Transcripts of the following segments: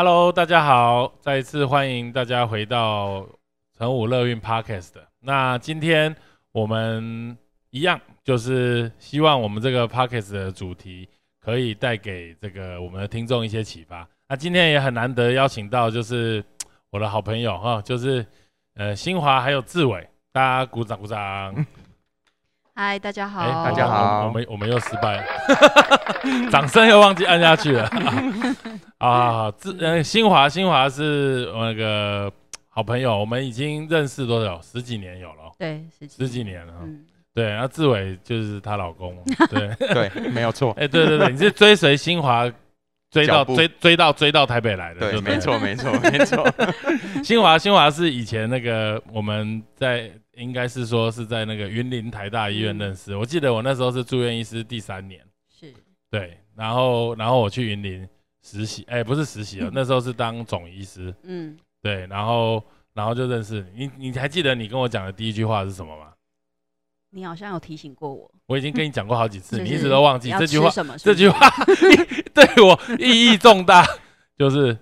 Hello，大家好，再一次欢迎大家回到成武乐运 Podcast。那今天我们一样，就是希望我们这个 Podcast 的主题可以带给这个我们的听众一些启发。那今天也很难得邀请到，就是我的好朋友哈，就是呃新华还有志伟，大家鼓掌鼓掌。嗨，大家好，大家好，我们我们又失败了，掌声又忘记按下去了。啊，志呃新华新华是我那个好朋友，我们已经认识多久？十几年有了，对，十几年了。对，然后志伟就是她老公，对对，没有错。哎，对对对，你是追随新华追到追追到追到台北来的，对，没错没错没错。新华新华是以前那个我们在。应该是说是在那个云林台大医院认识，我记得我那时候是住院医师第三年，是。对，然后然后我去云林实习，哎，不是实习了，那时候是当总医师，嗯，对，然后然后就认识你，你你还记得你跟我讲的第一句话是什么吗？你好像有提醒过我，我已经跟你讲过好几次，你一直都忘记这句话，什么？这句话对我意义重大，就是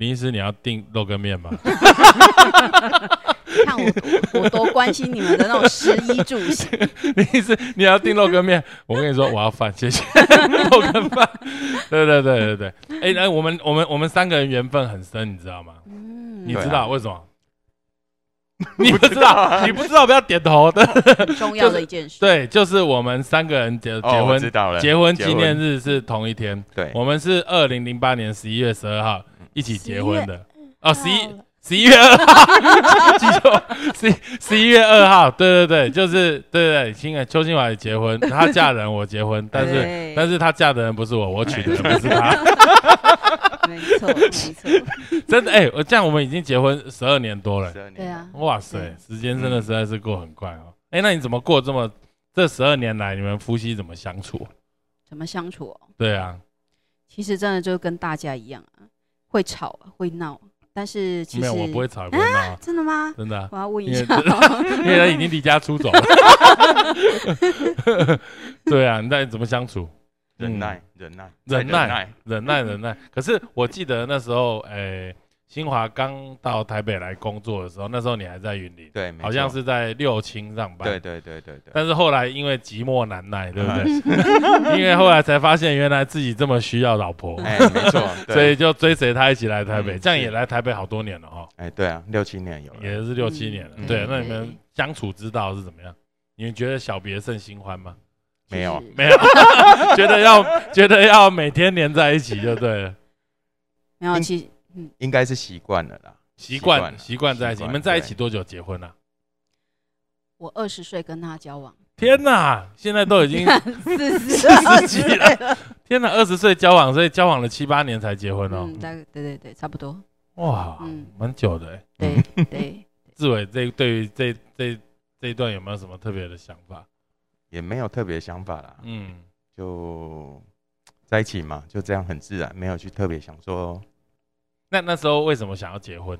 林医师你要订肉羹面吗？看我，我多关心你们的那种食衣住行。林医师你要订肉羹面？我跟你说，我要饭，谢谢。肉羹饭，对对对对对。哎，那我们我们我们三个人缘分很深，你知道吗？嗯，你知道为什么？你不知道，你不知道不要点头的。重要的一件事。对，就是我们三个人结结婚，知道了。结婚纪念日是同一天。对，我们是二零零八年十一月十二号一起结婚的。哦，十一。十一月二号，记错，十十一月二号，对对对，就是对对对，新的邱新华也结婚，她嫁人，我结婚，但是但是她嫁的人不是我，我娶的人不是她，没错没错，真的哎，我这样我们已经结婚十二年多了，对啊，哇塞，时间真的实在是过很快哦，哎，那你怎么过这么这十二年来你们夫妻怎么相处？怎么相处？对啊，其实真的就跟大家一样啊，会吵会闹。但是其实没有，我不会吵，不会闹。真的吗？真的。我要问一下 因为他已经离家出走了。对啊，那怎么相处？忍耐，忍耐，忍耐，忍耐，忍耐。可是我记得那时候，诶。新华刚到台北来工作的时候，那时候你还在云林，对，好像是在六轻上班，对对对对对。但是后来因为寂寞难耐，对不对？因为后来才发现原来自己这么需要老婆，哎，没错，所以就追随他一起来台北，这样也来台北好多年了哦。哎，对啊，六七年有，也是六七年了。对，那你们相处之道是怎么样？你们觉得小别胜新欢吗？没有，没有，觉得要觉得要每天黏在一起就对了。没有，其实。嗯，应该是习惯了啦，习惯习惯在一起。你们在一起多久结婚了？我二十岁跟他交往。天哪，现在都已经 四十几了。天哪，二十岁交往，所以交往了七八年才结婚哦。嗯，大概对对对，差不多。哇，嗯，蛮久的哎。对对。志伟，这对于这这这一段有没有什么特别的想法？也没有特别想法啦。嗯，就在一起嘛，就这样很自然，没有去特别想说。那那时候为什么想要结婚？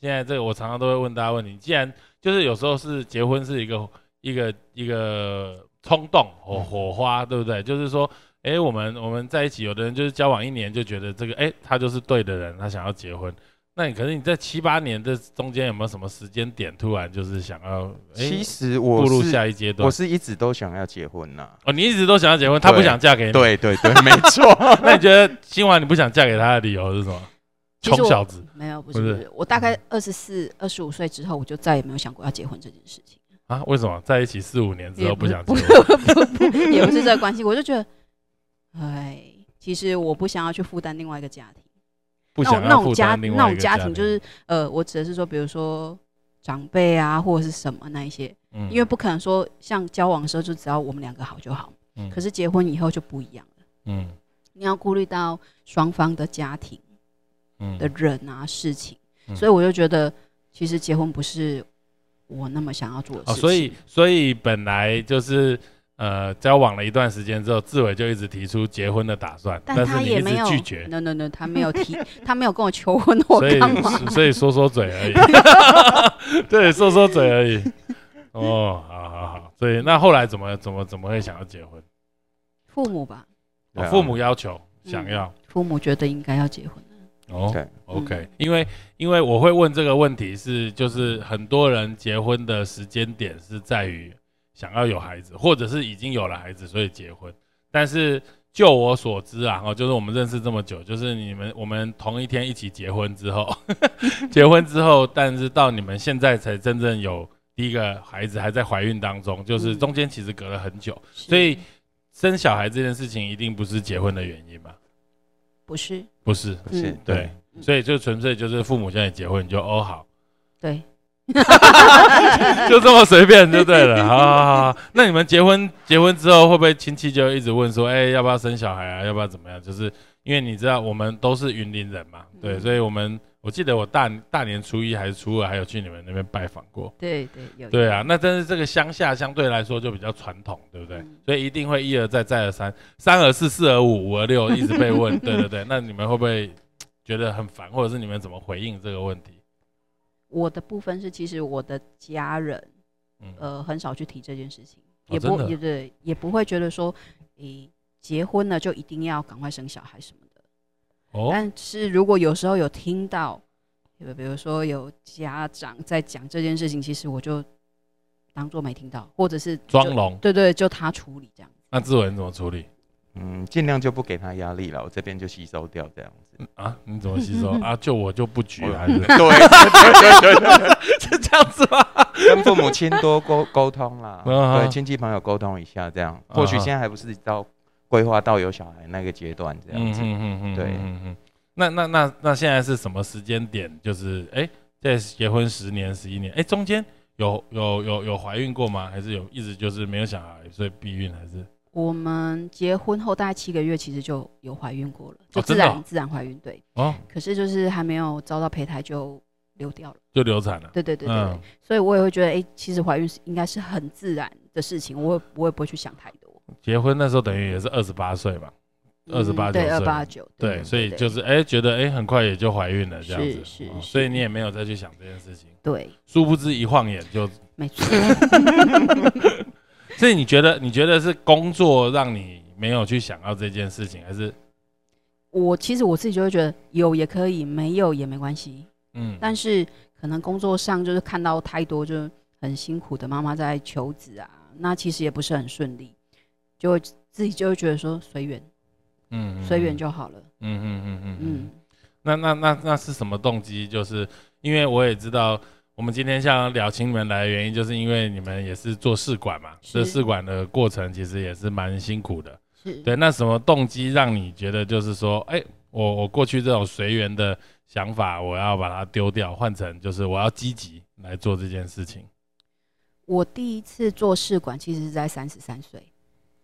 现在这个我常常都会问大家问题。既然就是有时候是结婚是一个一个一个冲动火火花，对不对？就是说，哎，我们我们在一起，有的人就是交往一年就觉得这个，哎，他就是对的人，他想要结婚。那你可是你在七八年这中间有没有什么时间点突然就是想要？其实我步入下一阶段，我是一直都想要结婚呐。哦，你一直都想要结婚，他不想嫁给你。对对对，没错。那你觉得今晚你不想嫁给他的理由是什么？穷小子。没有，不是不是。我大概二十四、二十五岁之后，我就再也没有想过要结婚这件事情。啊？为什么？在一起四五年之后不想结婚？也不是这个关系，我就觉得，哎，其实我不想要去负担另外一个家庭，不想那种家那种家庭就是呃，我指的是说，比如说长辈啊，或者是什么那一些，因为不可能说像交往的时候就只要我们两个好就好，嗯，可是结婚以后就不一样了，嗯，你要顾虑到双方的家庭，嗯的人啊事情，所以我就觉得其实结婚不是我那么想要做的事情，所以所以本来就是。呃，交往了一段时间之后，志伟就一直提出结婚的打算，但他也没有拒绝。No No No，他没有提，他没有跟我求婚，我干嘛？所以说说嘴而已。对，说说嘴而已。哦，好好好。所以那后来怎么怎么怎么会想要结婚？父母吧，父母要求想要，父母觉得应该要结婚。哦，OK，因为因为我会问这个问题是，就是很多人结婚的时间点是在于。想要有孩子，或者是已经有了孩子，所以结婚。但是就我所知啊，哦，就是我们认识这么久，就是你们我们同一天一起结婚之后，结婚之后，但是到你们现在才真正有第一个孩子，还在怀孕当中，就是中间其实隔了很久。所以生小孩这件事情一定不是结婚的原因吧？不是，不是，不是，对，所以就纯粹就是父母现在结婚，你就哦好，对。就这么随便就对了，好好好。那你们结婚结婚之后，会不会亲戚就一直问说，哎，要不要生小孩啊？要不要怎么样？就是因为你知道我们都是云林人嘛，对，所以我们我记得我大大年初一还是初二，还有去你们那边拜访过。对对有。对啊，那但是这个乡下相对来说就比较传统，对不对？所以一定会一而再再而三，三而四四而五五而六，一直被问。对对对，那你们会不会觉得很烦，或者是你们怎么回应这个问题？我的部分是，其实我的家人，呃，很少去提这件事情，也不也对，也不会觉得说，诶，结婚了就一定要赶快生小孩什么的。哦。但是如果有时候有听到，比如说有家长在讲这件事情，其实我就当做没听到，或者是装聋。对对，就他处理这样。那志文怎么处理？嗯，尽量就不给他压力了，我这边就吸收掉这样子啊？你怎么吸收 啊？就我就不举还是？对对对对，是这样子吗？跟父母亲多沟沟通啦，对亲戚朋友沟通一下，这样或许现在还不是到规划到有小孩那个阶段这样子。嗯嗯嗯，对，嗯嗯。那那那那现在是什么时间点？就是哎，在结婚十年、十一年，哎，中间有有有有怀孕过吗？还是有一直就是没有小孩，所以避孕还是？我们结婚后大概七个月，其实就有怀孕过了，就自然自然怀孕，对。哦。可是就是还没有遭到胚胎就流掉了，就流产了。对对对对。所以我也会觉得，哎，其实怀孕是应该是很自然的事情，我我也不会去想太多。结婚那时候等于也是二十八岁吧，二十八九岁。对，二八九。对，所以就是哎，觉得哎很快也就怀孕了这样子。是是。所以你也没有再去想这件事情。对。殊不知一晃眼就。没错。所以你觉得，你觉得是工作让你没有去想到这件事情，还是我其实我自己就会觉得有也可以，没有也没关系。嗯，但是可能工作上就是看到太多就很辛苦的妈妈在求子啊，那其实也不是很顺利，就会自己就会觉得说随缘，嗯，随缘就好了。嗯嗯嗯嗯嗯。那那那那是什么动机？就是因为我也知道。我们今天像聊请你们来的原因，就是因为你们也是做试管嘛，这试管的过程其实也是蛮辛苦的。是对，那什么动机让你觉得就是说，哎，我我过去这种随缘的想法，我要把它丢掉，换成就是我要积极来做这件事情。我第一次做试管其实是在三十三岁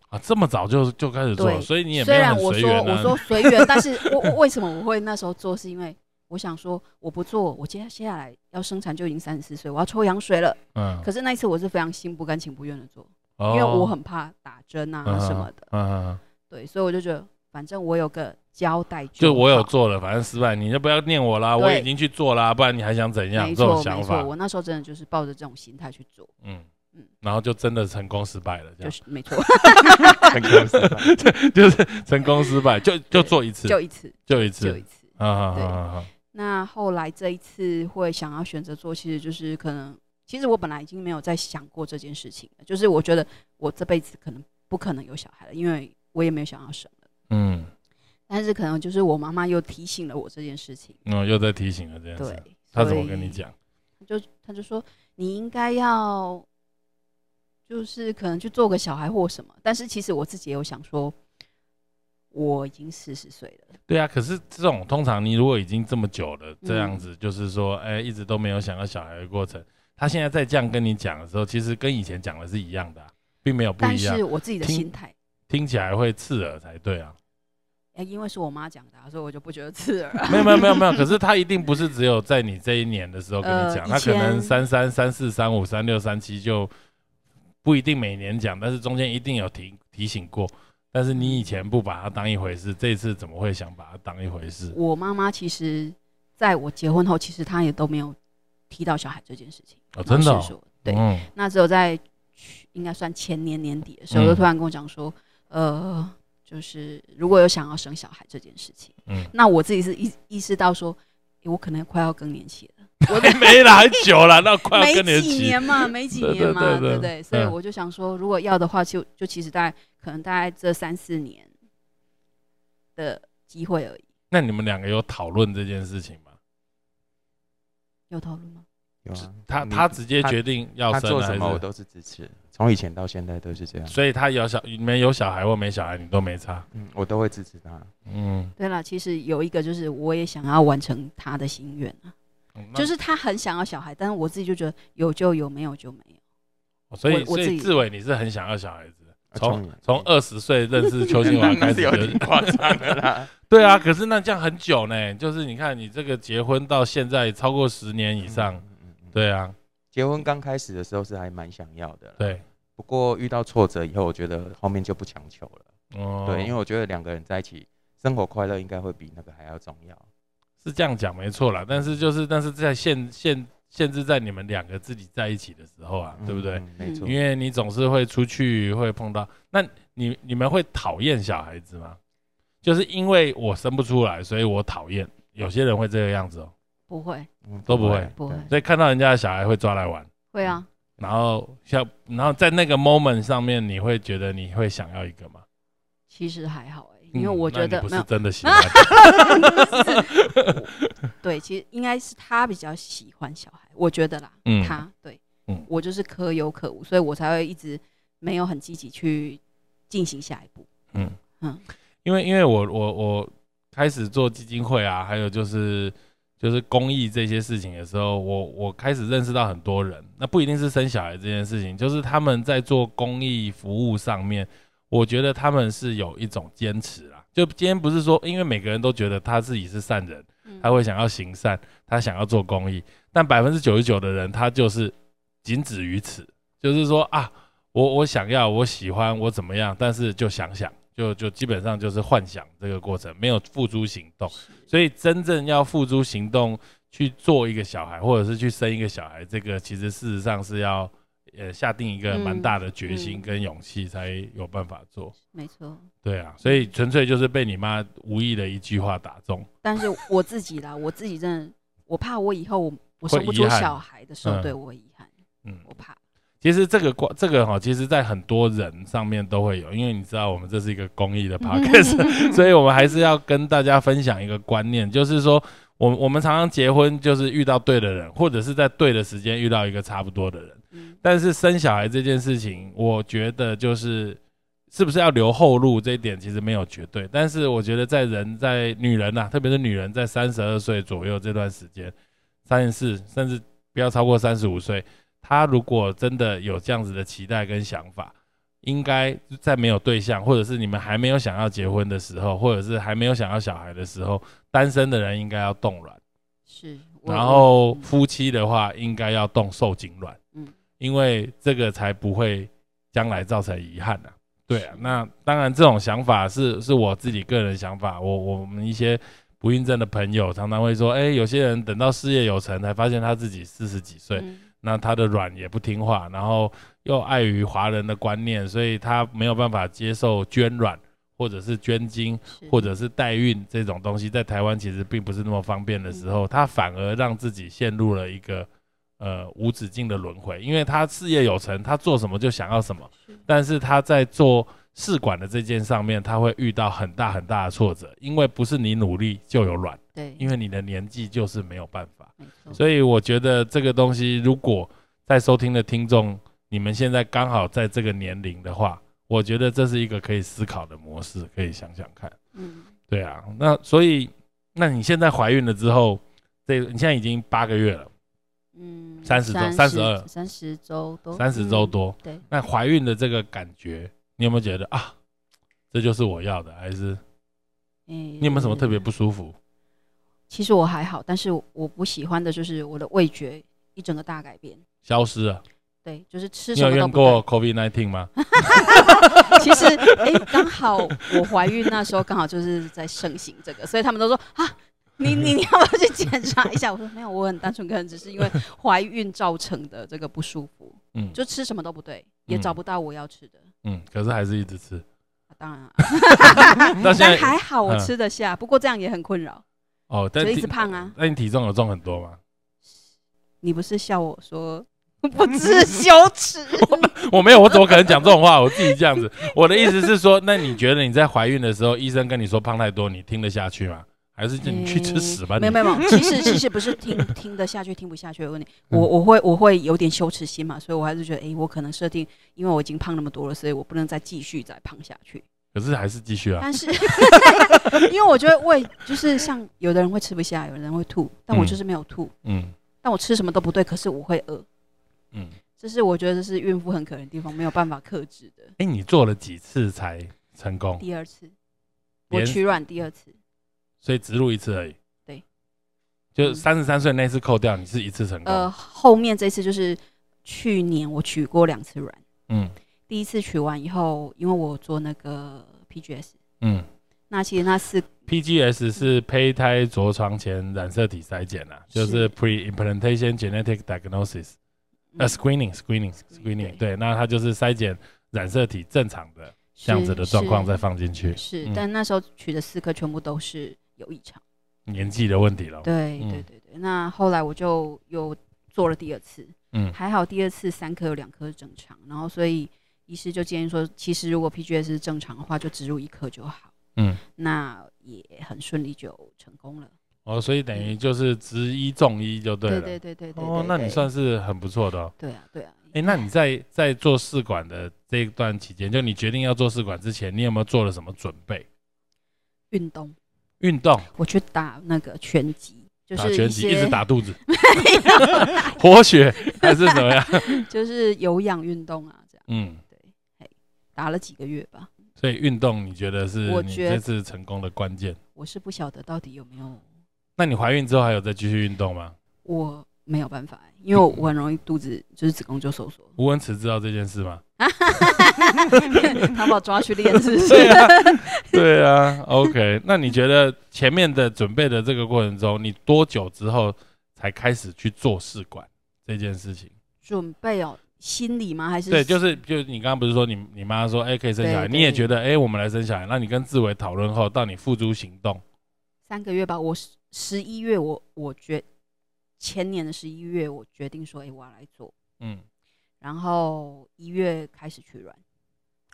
啊，这么早就就开始做，所以你也虽然我说我说随缘，但是我为什么我会那时候做，是因为。我想说，我不做，我接接下来要生产就已经三十四岁，我要抽羊水了。嗯。可是那一次我是非常心不甘情不愿的做，因为我很怕打针啊什么的。嗯。对，所以我就觉得，反正我有个交代。就我有做了，反正失败，你就不要念我啦。我已经去做啦，不然你还想怎样？没错没错。我那时候真的就是抱着这种心态去做。嗯嗯。然后就真的成功失败了，这样。就是没错。成功失败，就是成功失败，就就做一次，就一次，就一次，就一次。啊对！那后来这一次会想要选择做，其实就是可能，其实我本来已经没有在想过这件事情了。就是我觉得我这辈子可能不可能有小孩了，因为我也没有想要生了。嗯。但是可能就是我妈妈又提醒了我这件事情。嗯，又在提醒了这件事。对。她怎么跟你讲？就她就说你应该要，就是可能去做个小孩或什么。但是其实我自己也有想说。我已经四十岁了。对啊，可是这种通常你如果已经这么久了，这样子就是说，哎，一直都没有想要小孩的过程，他现在在这样跟你讲的时候，其实跟以前讲的是一样的，并没有不一样。但是我自己的心态，听起来会刺耳才对啊。哎，因为是我妈讲的，所以我就不觉得刺耳。没有没有没有没有，可是他一定不是只有在你这一年的时候跟你讲，他可能三三三四三五三六三七就不一定每年讲，但是中间一定有提提醒过。但是你以前不把它当一回事，这次怎么会想把它当一回事？我妈妈其实在我结婚后，其实她也都没有提到小孩这件事情。哦，真的？对，那只有在应该算前年年底的时候，就突然跟我讲说，呃，就是如果有想要生小孩这件事情，嗯，那我自己是意意识到说，我可能快要更年期了。我没了，很久了，那快要更年期。没几年嘛，没几年嘛，对不对？所以我就想说，如果要的话，就就其实大概可能大概这三四年的机会而已。那你们两个有讨论这件事情吗？有讨论吗？有啊。他他直接决定要生，做什么我都是支持。从以前到现在都是这样。所以他有小没有小孩或没小孩，你都没差。嗯，我都会支持他。嗯，对了，其实有一个就是我也想要完成他的心愿啊。就是他很想要小孩，但是我自己就觉得有就有，没有就没有。所以，所以志伟你是很想要小孩子，从从二十岁认识邱金华 开始，有点夸张了啦。对啊，可是那这样很久呢，就是你看你这个结婚到现在超过十年以上，对啊。结婚刚开始的时候是还蛮想要的，对。不过遇到挫折以后，我觉得后面就不强求了。哦。对，因为我觉得两个人在一起生活快乐，应该会比那个还要重要。是这样讲没错啦，但是就是但是在限限限制在你们两个自己在一起的时候啊，对不对？没错，因为你总是会出去会碰到，那你你们会讨厌小孩子吗？就是因为我生不出来，所以我讨厌。有些人会这个样子哦，不会，都不会，不会。所以看到人家的小孩会抓来玩，会啊。然后像然后在那个 moment 上面，你会觉得你会想要一个吗？其实还好。因为我觉得不是真的喜 欢，对，其实应该是他比较喜欢小孩，我觉得啦，嗯他对，嗯我就是可有可无，所以我才会一直没有很积极去进行下一步。嗯嗯，因为因为我我我开始做基金会啊，还有就是就是公益这些事情的时候，我我开始认识到很多人，那不一定是生小孩这件事情，就是他们在做公益服务上面。我觉得他们是有一种坚持啦，就今天不是说，因为每个人都觉得他自己是善人，他会想要行善，他想要做公益，但百分之九十九的人他就是仅止于此，就是说啊，我我想要，我喜欢，我怎么样，但是就想想，就就基本上就是幻想这个过程，没有付诸行动，所以真正要付诸行动去做一个小孩，或者是去生一个小孩，这个其实事实上是要。呃，下定一个蛮大的决心跟勇气，才有办法做。没错。对啊，所以纯粹就是被你妈无意的一句话打中。但是我自己啦，我自己真的，我怕我以后我生不出小孩的时候，对我遗憾。嗯，我怕。其实这个关这个哈，其实在很多人上面都会有，因为你知道我们这是一个公益的 podcast，所以我们还是要跟大家分享一个观念，就是说，我我们常常结婚就是遇到对的人，或者是在对的时间遇到一个差不多的人。但是生小孩这件事情，我觉得就是是不是要留后路这一点其实没有绝对。但是我觉得在人在女人呐，特别是女人在三十二岁左右这段时间，三十四甚至不要超过三十五岁，她如果真的有这样子的期待跟想法，应该在没有对象，或者是你们还没有想要结婚的时候，或者是还没有想要小孩的时候，单身的人应该要冻卵。是。然后夫妻的话，应该要冻受精卵。因为这个才不会将来造成遗憾呐。对啊，那当然这种想法是是我自己个人想法。我我们一些不孕症的朋友常常会说，哎，有些人等到事业有成才发现他自己四十几岁，那他的卵也不听话，然后又碍于华人的观念，所以他没有办法接受捐卵或者是捐精或者是代孕这种东西，在台湾其实并不是那么方便的时候，他反而让自己陷入了一个。呃，无止境的轮回，因为他事业有成，他做什么就想要什么，但是他在做试管的这件上面，他会遇到很大很大的挫折，因为不是你努力就有卵，对，因为你的年纪就是没有办法，所以我觉得这个东西，如果在收听的听众，你们现在刚好在这个年龄的话，我觉得这是一个可以思考的模式，可以想想看，嗯，对啊，那所以，那你现在怀孕了之后，这你现在已经八个月了。嗯，三十周，三十二，三十周多，三十周多。对，那怀孕的这个感觉，你有没有觉得啊？这就是我要的，还是？嗯你有没有什么特别不舒服？其实我还好，但是我不喜欢的就是我的味觉一整个大改变，消失了。对，就是吃什么都有用过 COVID nineteen 吗？其实，哎，刚好我怀孕那时候刚好就是在盛行这个，所以他们都说啊，你你你要不要去检查一下？我说没有，我很单纯，可能只是因为怀孕造成的这个不舒服。嗯，就吃什么都不对，也找不到我要吃的。嗯，可是还是一直吃。当然，但还好我吃得下，不过这样也很困扰。哦，但一直胖啊。那你体重有重很多吗？你不是笑我说不知羞耻？我没有，我怎么可能讲这种话？我自己这样子。我的意思是说，那你觉得你在怀孕的时候，医生跟你说胖太多，你听得下去吗？还是你去吃屎吧？没有没有，其实其实不是听 听得下去听不下去的问题，我我会我会有点羞耻心嘛，所以我还是觉得，哎，我可能设定，因为我已经胖那么多了，所以我不能再继续再胖下去。可是还是继续啊。但是因为我觉得胃就是像有的人会吃不下，有的人会吐，但我就是没有吐。嗯。但我吃什么都不对，可是我会饿。嗯。这是我觉得这是孕妇很可怜的地方，没有办法克制的。哎，你做了几次才成功？第二次，我取卵第二次。所以植入一次而已，对，就三十三岁那次扣掉，你是一次成功。呃，后面这次就是去年我取过两次卵，嗯，第一次取完以后，因为我做那个 PGS，嗯，那其实那是 PGS 是胚胎着床前染色体筛检啊，就是 Pre-implantation Genetic Diagnosis，呃，Screening，Screening，Screening，对，那它就是筛检染色体正常的这样子的状况再放进去，是，但那时候取的四颗全部都是。有异常，年纪的问题了。对对对对，那后来我就又做了第二次，嗯，还好第二次三颗有两颗正常，然后所以医师就建议说，其实如果 PGS 是正常的话，就植入一颗就好，嗯，那也很顺利就成功了。哦，所以等于就是植一中一就对了。对对对对对。哦，那你算是很不错的。哦对啊对啊。哎，那你在在做试管的这一段期间，就你决定要做试管之前，你有没有做了什么准备？运动。运动，我去打那个拳击，就是拳击一直打肚子，活血还是怎么样？就是有氧运动啊，这样。嗯，对，打了几个月吧。所以运动你觉得是你这次成功的关键？我是不晓得到底有没有。那你怀孕之后还有再继续运动吗？我。没有办法，因为我很容易肚子就是子宫就收缩。吴文慈知道这件事吗？他把我抓去练，是不是？对啊，OK。那你觉得前面的准备的这个过程中，你多久之后才开始去做试管这件事情？准备哦，心理吗？还是对，就是就你刚刚不是说你你妈说哎可以生小孩，你也觉得哎我们来生小孩，那你跟志伟讨论后，到你付诸行动，三个月吧。我十十一月，我我觉。前年的十一月，我决定说：“哎，我要来做。”嗯，然后一月开始取卵。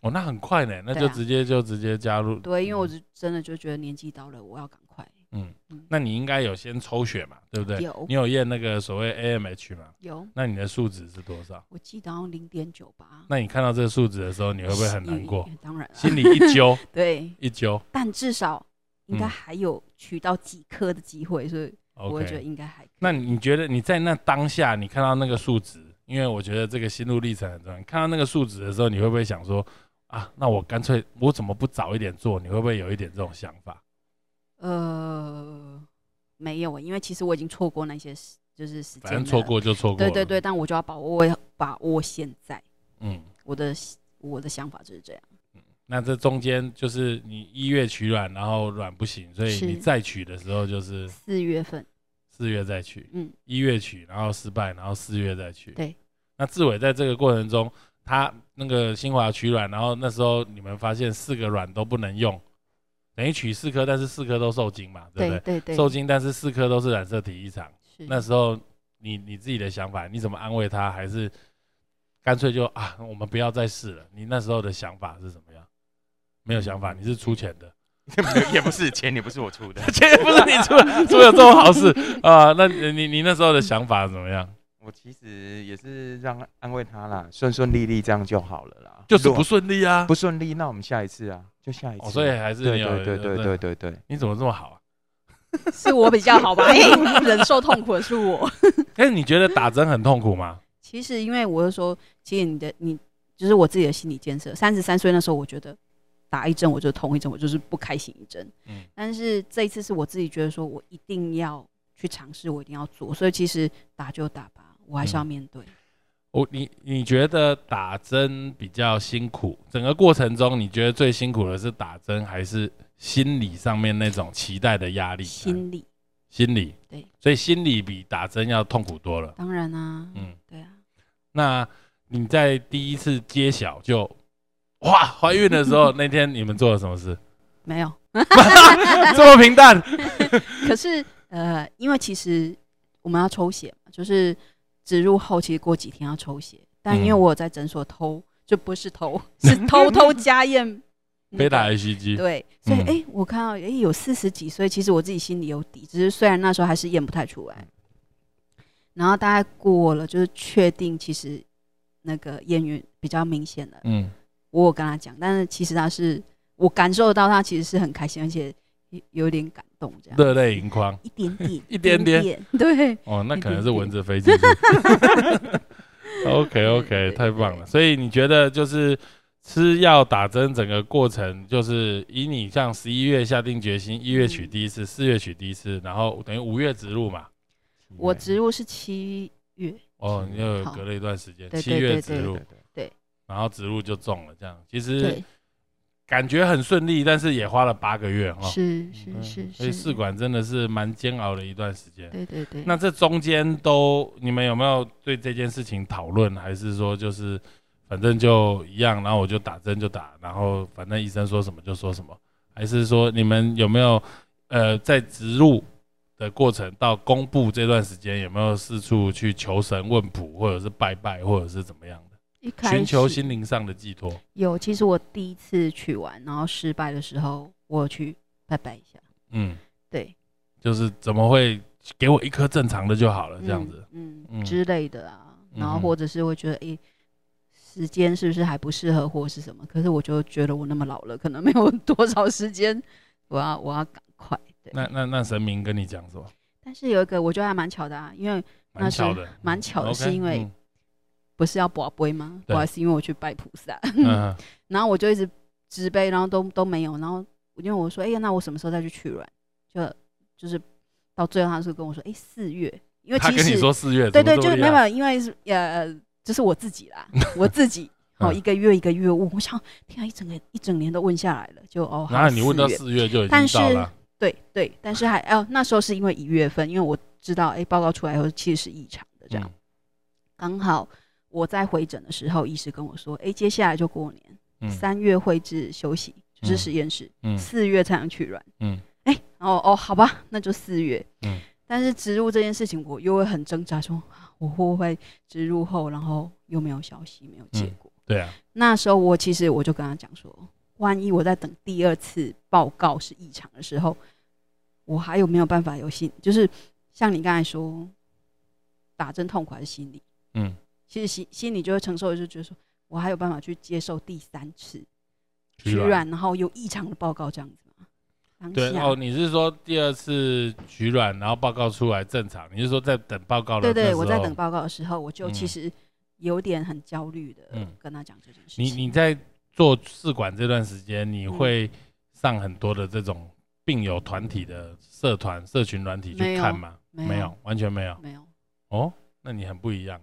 哦，那很快呢，那就直接就直接加入。对，因为我是真的就觉得年纪到了，我要赶快。嗯，那你应该有先抽血嘛，对不对？有。你有验那个所谓 AMH 吗？有。那你的数值是多少？我记得好像零点九八。那你看到这个数值的时候，你会不会很难过？当然，心里一揪。对，一揪。但至少应该还有取到几颗的机会，所以。我觉得应该还。那你觉得你在那当下，你看到那个数值，因为我觉得这个心路历程很重要。看到那个数值的时候，你会不会想说啊，那我干脆我怎么不早一点做？你会不会有一点这种想法？呃，没有，因为其实我已经错过那些时，就是时间。反正错过就错过。对对对，但我就要把握把握现在。嗯，我的我的想法就是这样。那这中间就是你一月取卵，然后卵不行，所以你再取的时候就是四月份，四月再去，嗯，一月取，然后失败，然后四月再去。对。那志伟在这个过程中，他那个新华取卵，然后那时候你们发现四个卵都不能用，等于取四颗，但是四颗都受精嘛，对不对？对对。受精，但是四颗都是染色体异常。那时候你你自己的想法，你怎么安慰他？还是干脆就啊，我们不要再试了？你那时候的想法是什么样？没有想法，你是出钱的，也不是钱，也不是我出的，钱也不是你出，的，怎么有这种好事啊？那你你那时候的想法怎么样？我其实也是让安慰他啦，顺顺利利这样就好了啦。就是不顺利啊，不顺利，那我们下一次啊，就下一次。所以还是对对对对对对，你怎么这么好啊？是我比较好吧？忍受痛苦的是我。但是你觉得打针很痛苦吗？其实因为我是说，其实你的你就是我自己的心理建设。三十三岁那时候，我觉得。打一针我就痛一针，我就是不开心一针。嗯，但是这一次是我自己觉得说我一定要去尝试，我一定要做，所以其实打就打吧，我还是要面对。我你你觉得打针比较辛苦？整个过程中你觉得最辛苦的是打针，还是心理上面那种期待的压力？心理，心理，对，所以心理比打针要痛苦多了。当然啊，嗯，对啊。那你在第一次揭晓就哇怀孕的时候，那天你们做了什么事？没有，这么平淡。可是呃，因为其实我们要抽血嘛，就是。植入后其实过几天要抽血，但因为我有在诊所偷，就不是偷，是偷偷加验，非打 H G。对，所以哎，我看到哎有四十几岁，其实我自己心里有底，只是虽然那时候还是验不太出来。然后大概过了，就是确定其实那个验孕比较明显了，嗯，我有跟他讲，但是其实他是我感受到他其实是很开心，而且。有点感动，这样热泪盈眶，一点点，一点点，对。哦，那可能是蚊子飞进去。OK OK，太棒了。所以你觉得就是吃药打针整个过程，就是以你像十一月下定决心，一月取第一次，四月取第一次，然后等于五月植入嘛？我植入是七月。哦，你又隔了一段时间，七月植入，对。然后植入就中了，这样其实。感觉很顺利，但是也花了八个月哈。是是是，所以试管真的是蛮煎熬的一段时间。对对对。那这中间都你们有没有对这件事情讨论，还是说就是反正就一样，然后我就打针就打，然后反正医生说什么就说什么，还是说你们有没有呃在植入的过程到公布这段时间有没有四处去求神问卜，或者是拜拜，或者是怎么样？寻求心灵上的寄托。有，其实我第一次去玩，然后失败的时候，我去拜拜一下。嗯，对，就是怎么会给我一颗正常的就好了，这样子，嗯之类的啊。然后或者是会觉得，哎，时间是不是还不适合，或是什么？可是我就觉得我那么老了，可能没有多少时间，我要我要赶快。那那那神明跟你讲什么？但是有一个，我觉得还蛮巧的啊，因为蛮巧的，蛮巧的，是因为。不是要拔杯吗？不好意思，因为我去拜菩萨，然后我就一直直杯，然后都都没有。然后因为我说，哎呀，那我什么时候再去取卵？就就是到最后，他是跟我说，哎，四月。因为他跟你说四月，对对，就没有，因为是呃，就是我自己啦，我自己哦，一个月一个月问，我想天啊，一整个一整年都问下来了，就哦，然后你问到四月就已经到了。对对，但是还哦，那时候是因为一月份，因为我知道，哎，报告出来以后其实是异常的，这样刚好。我在回诊的时候，医师跟我说：“哎，接下来就过年，三月会至休息，就是实验室，四月才能取卵。”嗯，哎，哦哦，好吧，那就四月。嗯，但是植入这件事情，我又会很挣扎，说我会不会植入后，然后又没有消息，没有结果？对啊，那时候我其实我就跟他讲说，万一我在等第二次报告是异常的时候，我还有没有办法有心？就是像你刚才说，打针痛苦还是心理？嗯。其实心心里就会承受，就觉得说我还有办法去接受第三次取卵，然后有异常的报告这样子吗？对哦，你是说第二次取卵，然后报告出来正常？你是说在等报告的？对对，我在等报告的时候，我就其实有点很焦虑的跟他讲这件事情。你你在做试管这段时间，你会上很多的这种病友团体的社团、社群软体去看吗？没有，完全没有。没有。哦，那你很不一样。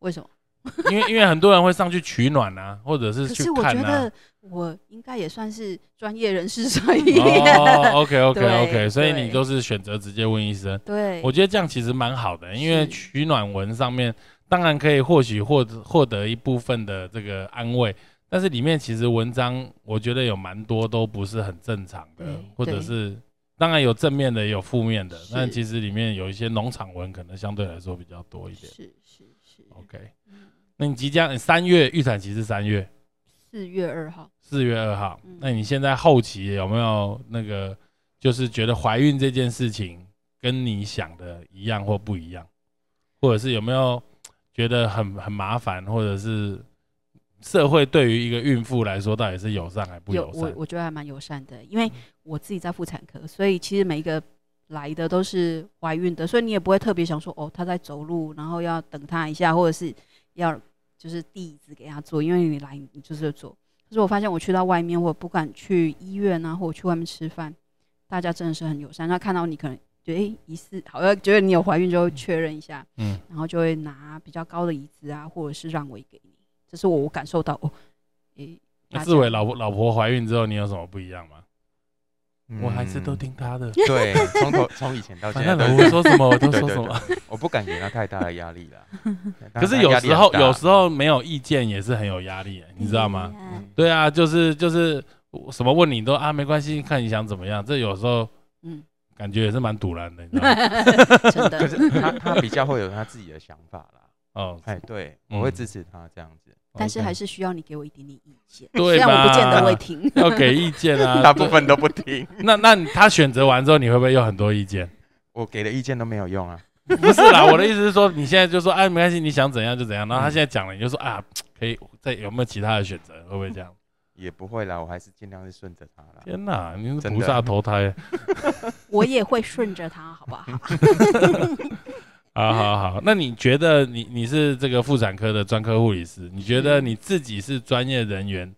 为什么？因为因为很多人会上去取暖啊，或者是去看啊。可是我觉得我应该也算是专业人士，所以哦，OK OK OK，所以你都是选择直接问医生。对，我觉得这样其实蛮好的，因为取暖文上面当然可以或许获获得一部分的这个安慰，但是里面其实文章我觉得有蛮多都不是很正常的，或者是当然有正面的也有负面的，但其实里面有一些农场文可能相对来说比较多一点。是是是，OK。那你即将三月预产期是三月，四月二号，四月二号。那你现在后期有没有那个，就是觉得怀孕这件事情跟你想的一样或不一样，或者是有没有觉得很很麻烦，或者是社会对于一个孕妇来说到底是友善还不友善？我我觉得还蛮友善的，因为我自己在妇产科，所以其实每一个来的都是怀孕的，所以你也不会特别想说哦，她在走路，然后要等她一下，或者是。要就是递子给她坐，因为你来你就是做，可是我发现我去到外面，我不敢去医院啊，或者去外面吃饭，大家真的是很友善。他看到你可能觉得哎疑似，好像觉得你有怀孕，就会确认一下，嗯，然后就会拿比较高的椅子啊，或者是让位给你。这是我我感受到哦，诶。志伟老婆老婆怀孕之后，你有什么不一样吗？我还是都听他的。对，从头从以前到现在，我说什么我都说什么。我不敢给他太大的压力了。可是有时候有时候没有意见也是很有压力，你知道吗？对啊，就是就是什么问你都啊没关系，看你想怎么样。这有时候嗯，感觉也是蛮堵然的，你知道吗？真的。可是他他比较会有他自己的想法啦。哦，哎，对，我会支持他这样子。但是还是需要你给我一点点意见，虽然我不见得会听，要给意见啊，大部分都不听。那那他选择完之后，你会不会有很多意见？我给的意见都没有用啊。不是啦，我的意思是说，你现在就说，哎，没关系，你想怎样就怎样。然后他现在讲了，你就说啊，可以再有没有其他的选择？会不会这样？也不会啦，我还是尽量是顺着他啦。天哪，你是菩萨投胎，我也会顺着他，好不好？好好好，那你觉得你你是这个妇产科的专科护理师，你觉得你自己是专业人员，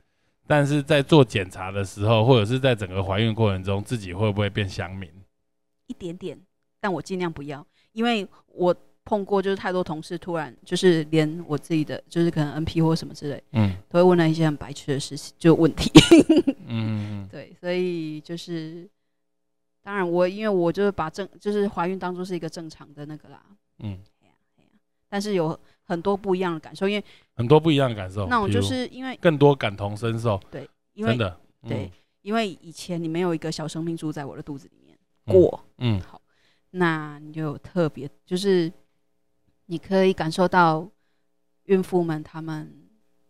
但是在做检查的时候，或者是在整个怀孕过程中，自己会不会变乡民？一点点，但我尽量不要，因为我碰过就是太多同事突然就是连我自己的就是可能 NP 或什么之类，嗯，都会问了一些很白痴的事情，就问题，嗯，对，所以就是当然我因为我就是把正就是怀孕当做是一个正常的那个啦。嗯，但是有很多不一样的感受，因为很多不一样的感受。那我就是因为更多感同身受。对，真的对，因为以前你没有一个小生命住在我的肚子里面过，嗯，好，那你就有特别，就是你可以感受到孕妇们他们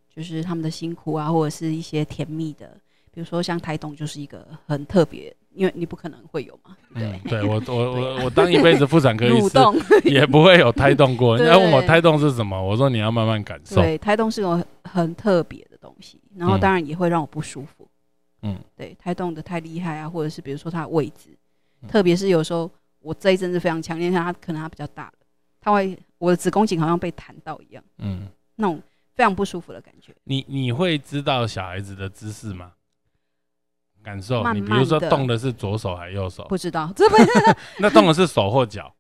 就是他们的辛苦啊，或者是一些甜蜜的，比如说像胎动就是一个很特别。因为你不可能会有嘛，对 对？我我我我当一辈子妇产科医生 也不会有胎动过。你要问我胎动是什么，我说你要慢慢感受。对，胎动是种很特别的东西，然后当然也会让我不舒服。嗯，对，胎动的太厉害啊，或者是比如说它的位置，特别是有时候我这一阵子非常强烈，像它可能它比较大了，它会我的子宫颈好像被弹到一样，嗯，那种非常不舒服的感觉。你你会知道小孩子的姿势吗？感受，你比如说动的是左手还是右手？不知道，这不那动的是手或脚，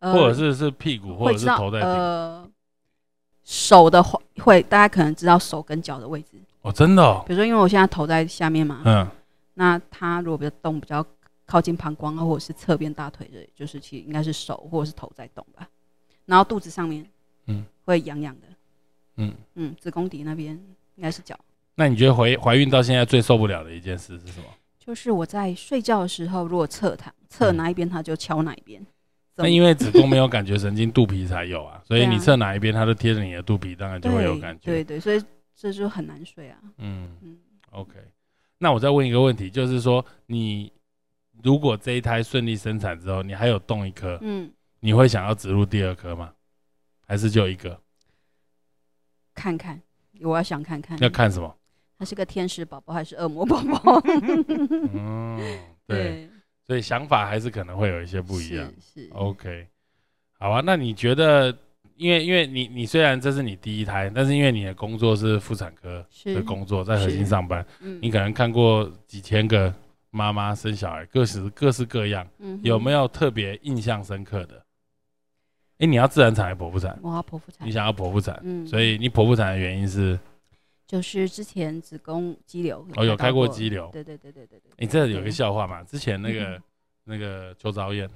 或者是是屁股，或者是头在呃，手的话会，大家可能知道手跟脚的位置哦，真的。比如说，因为我现在头在下面嘛，嗯，那他如果比较动比较靠近膀胱啊，或者是侧边大腿的，就是其实应该是手或者是头在动吧。然后肚子上面，嗯，会痒痒的，嗯嗯，子宫底那边应该是脚。那你觉得怀怀孕到现在最受不了的一件事是什么？就是我在睡觉的时候，如果侧躺，侧哪一边，它就敲哪一边。那因为子宫没有感觉神经，肚皮才有 啊，所以你侧哪一边，它都贴着你的肚皮，当然就会有感觉。对对，所以这就很难睡啊。嗯嗯，OK。那我再问一个问题，就是说，你如果这一胎顺利生产之后，你还有动一颗，嗯，你会想要植入第二颗吗？还是就一个？看看，我要想看看。要看什么？他是个天使宝宝还是恶魔宝宝？嗯，对，所以想法还是可能会有一些不一样。是，OK，好啊。那你觉得，因为因为你你虽然这是你第一胎，但是因为你的工作是妇产科的工作，在核心上班，嗯你可能看过几千个妈妈生小孩，各式各式各样，嗯有没有特别印象深刻的？哎，你要自然产还是剖腹产？我要剖腹产。你想要剖腹产，嗯，所以你剖腹产的原因是？就是之前子宫肌瘤，哦，有开过肌瘤，对对对对对对。你这有个笑话嘛？之前那个 那个邱昭燕，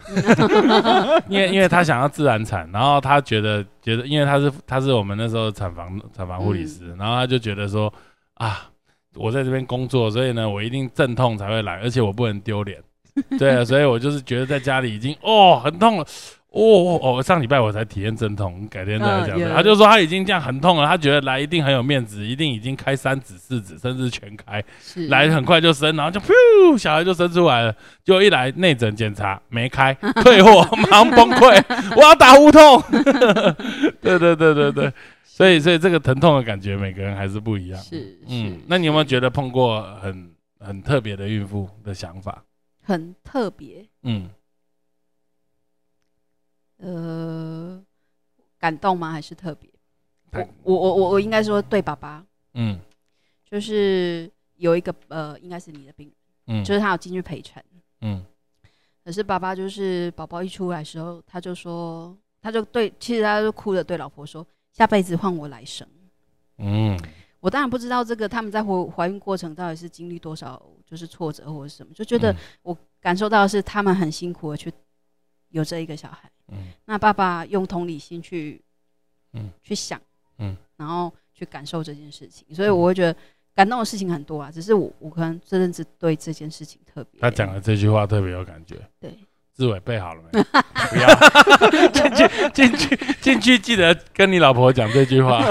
因为因为她想要自然产，然后她觉得觉得，因为她是她是我们那时候产房产房护理师，然后她就觉得说啊，我在这边工作，所以呢，我一定阵痛才会来，而且我不能丢脸，对啊，所以我就是觉得在家里已经哦很痛了。哦哦，上礼拜我才体验阵痛，改天再讲。他就说他已经这样很痛了，他觉得来一定很有面子，一定已经开三指四指，甚至全开，来很快就生，然后就噗，小孩就生出来了。就一来内诊检查没开，退货，马上崩溃，我要打无痛。对对对对对，所以所以这个疼痛的感觉，每个人还是不一样。是嗯，那你有没有觉得碰过很很特别的孕妇的想法？很特别，嗯。呃，感动吗？还是特别？我我我我应该说对爸爸，嗯，就是有一个呃，应该是你的病人，嗯，就是他有进去陪诊，嗯，可是爸爸就是宝宝一出来时候，他就说，他就对，其实他就哭着对老婆说，下辈子换我来生，嗯，我当然不知道这个他们在怀怀孕过程到底是经历多少就是挫折或者什么，就觉得我感受到的是他们很辛苦的去有这一个小孩，嗯，那爸爸用同理心去，嗯，去想，嗯，然后去感受这件事情，所以我会觉得。感动的事情很多啊，只是我我可能这阵子对这件事情特别。他讲的这句话特别有感觉。对，志伟背好了没？不要进去进去进去，记得跟你老婆讲这句话。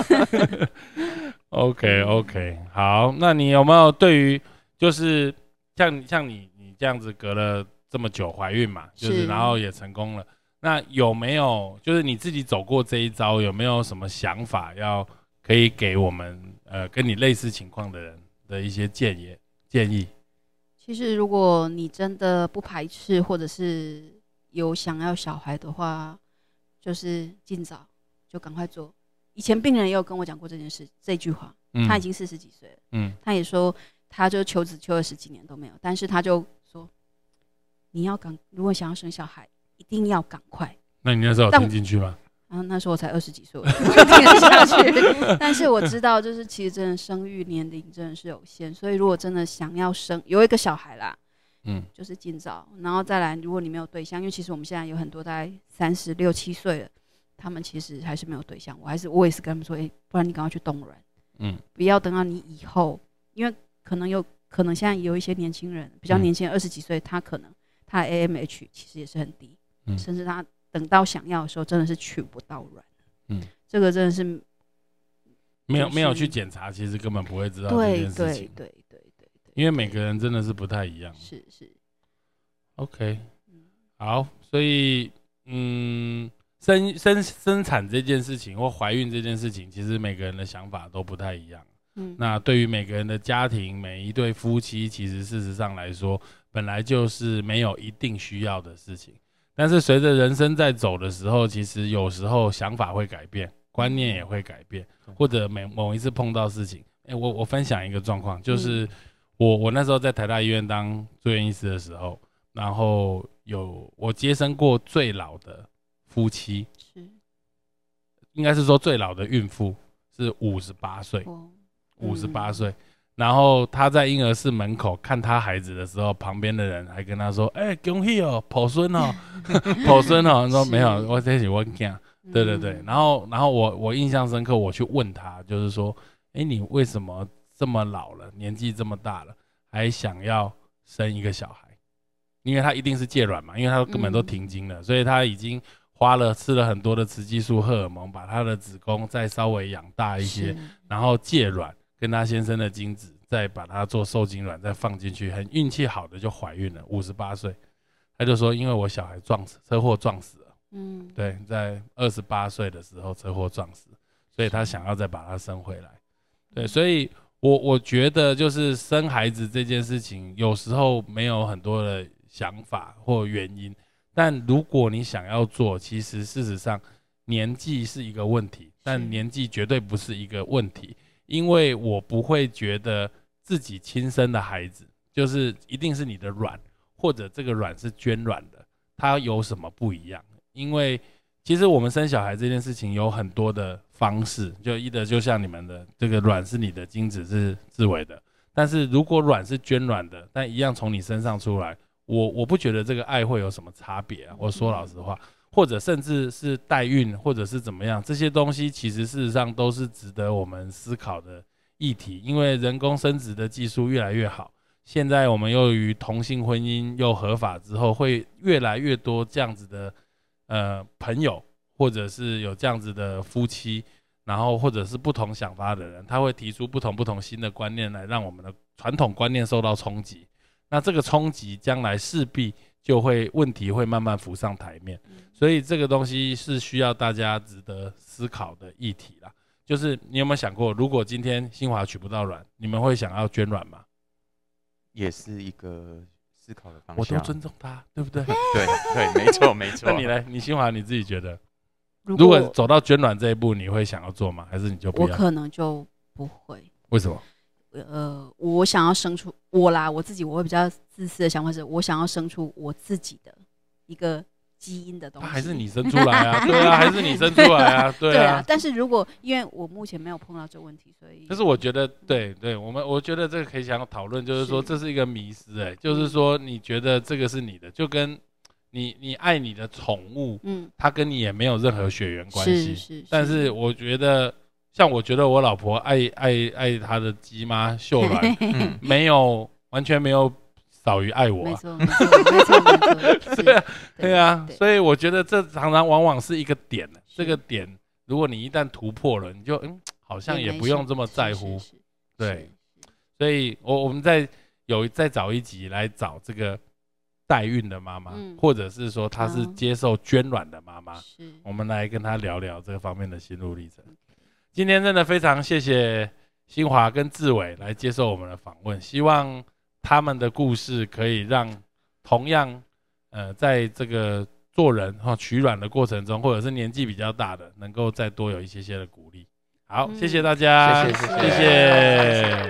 OK OK，好，那你有没有对于就是像像你你这样子隔了这么久怀孕嘛，就是然后也成功了，那有没有就是你自己走过这一招，有没有什么想法要可以给我们？呃，跟你类似情况的人的一些建议建议。其实，如果你真的不排斥，或者是有想要小孩的话，就是尽早就赶快做。以前病人也有跟我讲过这件事，这句话。嗯。他已经四十几岁了。嗯。他也说，他就求子求了十几年都没有，但是他就说，你要赶，如果想要生小孩，一定要赶快。那你那时候听进去吗？啊那时候我才二十几岁，我听得下去。但是我知道，就是其实真的生育年龄真的是有限，所以如果真的想要生有一个小孩啦，嗯，就是尽早，然后再来。如果你没有对象，因为其实我们现在有很多大概三十六七岁了，他们其实还是没有对象。我还是我也是跟他们说，哎，不然你赶快去冻卵，嗯，不要等到你以后，因为可能有可能现在有一些年轻人比较年轻，二十几岁，他可能他 AMH 其实也是很低，嗯，甚至他。等到想要的时候，真的是取不到卵。嗯，这个真的是没有没有去检查，其实根本不会知道这件事情。对对对对对，因为每个人真的是不太一样。是是，OK，好，所以嗯，生生生产这件事情或怀孕这件事情，其实每个人的想法都不太一样。嗯，那对于每个人的家庭，每一对夫妻，其实事实上来说，本来就是没有一定需要的事情。但是随着人生在走的时候，其实有时候想法会改变，观念也会改变，或者每某一次碰到事情，哎，我我分享一个状况，就是我我那时候在台大医院当住院医师的时候，然后有我接生过最老的夫妻，是，应该是说最老的孕妇是五十八岁，五十八岁。然后他在婴儿室门口看他孩子的时候，旁边的人还跟他说：“哎，恭喜哦，抱孙哦，抱孙哦。”他说没有，我在一起问讲。对对对。然后，然后我我印象深刻，我去问他，就是说：“哎，你为什么这么老了，年纪这么大了，还想要生一个小孩？因为他一定是借卵嘛，因为他根本都停经了，所以他已经花了吃了很多的雌激素荷尔蒙，把他的子宫再稍微养大一些，然后借卵。”跟他先生的精子，再把它做受精卵，再放进去，很运气好的就怀孕了。五十八岁，他就说：“因为我小孩撞死，车祸撞死了。”嗯，对，在二十八岁的时候车祸撞死，所以他想要再把它生回来。对，所以我我觉得就是生孩子这件事情，有时候没有很多的想法或原因，但如果你想要做，其实事实上年纪是一个问题，但年纪绝对不是一个问题。因为我不会觉得自己亲生的孩子就是一定是你的卵，或者这个卵是捐卵的，它有什么不一样？因为其实我们生小孩这件事情有很多的方式，就一的就像你们的这个卵是你的精子是自为的，但是如果卵是捐卵的，但一样从你身上出来，我我不觉得这个爱会有什么差别啊。我说老实话。或者甚至是代孕，或者是怎么样，这些东西其实事实上都是值得我们思考的议题。因为人工生殖的技术越来越好，现在我们由于同性婚姻又合法之后，会越来越多这样子的呃朋友，或者是有这样子的夫妻，然后或者是不同想法的人，他会提出不同不同新的观念来让我们的传统观念受到冲击。那这个冲击将来势必。就会问题会慢慢浮上台面，所以这个东西是需要大家值得思考的议题啦。就是你有没有想过，如果今天新华取不到卵，你们会想要捐卵吗？也是一个思考的方向。我都尊重他，对不对？对对，没错没错。那你来，你新华你自己觉得，如果走到捐卵这一步，你会想要做吗？还是你就不我可能就不会。为什么？呃，我想要生出我啦，我自己我会比较自私的想法是，我想要生出我自己的一个基因的东西。还是你生出来啊？对啊，还是你生出来啊？对啊。但是如果因为我目前没有碰到这个问题，所以。但是我觉得，对对，我们我觉得这个可以想要讨论，就是说这是一个迷失，哎，就是说你觉得这个是你的，就跟你你爱你的宠物，嗯，它跟你也没有任何血缘关系，是是。但是我觉得。像我觉得我老婆爱爱爱她的鸡妈秀兰，没有完全没有少于爱我。没错，没错，对啊，对啊，所以我觉得这常常往往是一个点，这个点如果你一旦突破了，你就嗯，好像也不用这么在乎。对，所以我我们在有再找一集来找这个代孕的妈妈，或者是说她是接受捐卵的妈妈，我们来跟她聊聊这个方面的心路历程。今天真的非常谢谢新华跟志伟来接受我们的访问，希望他们的故事可以让同样呃在这个做人哈取卵的过程中，或者是年纪比较大的，能够再多有一些些的鼓励。好，谢谢大家，谢谢谢谢。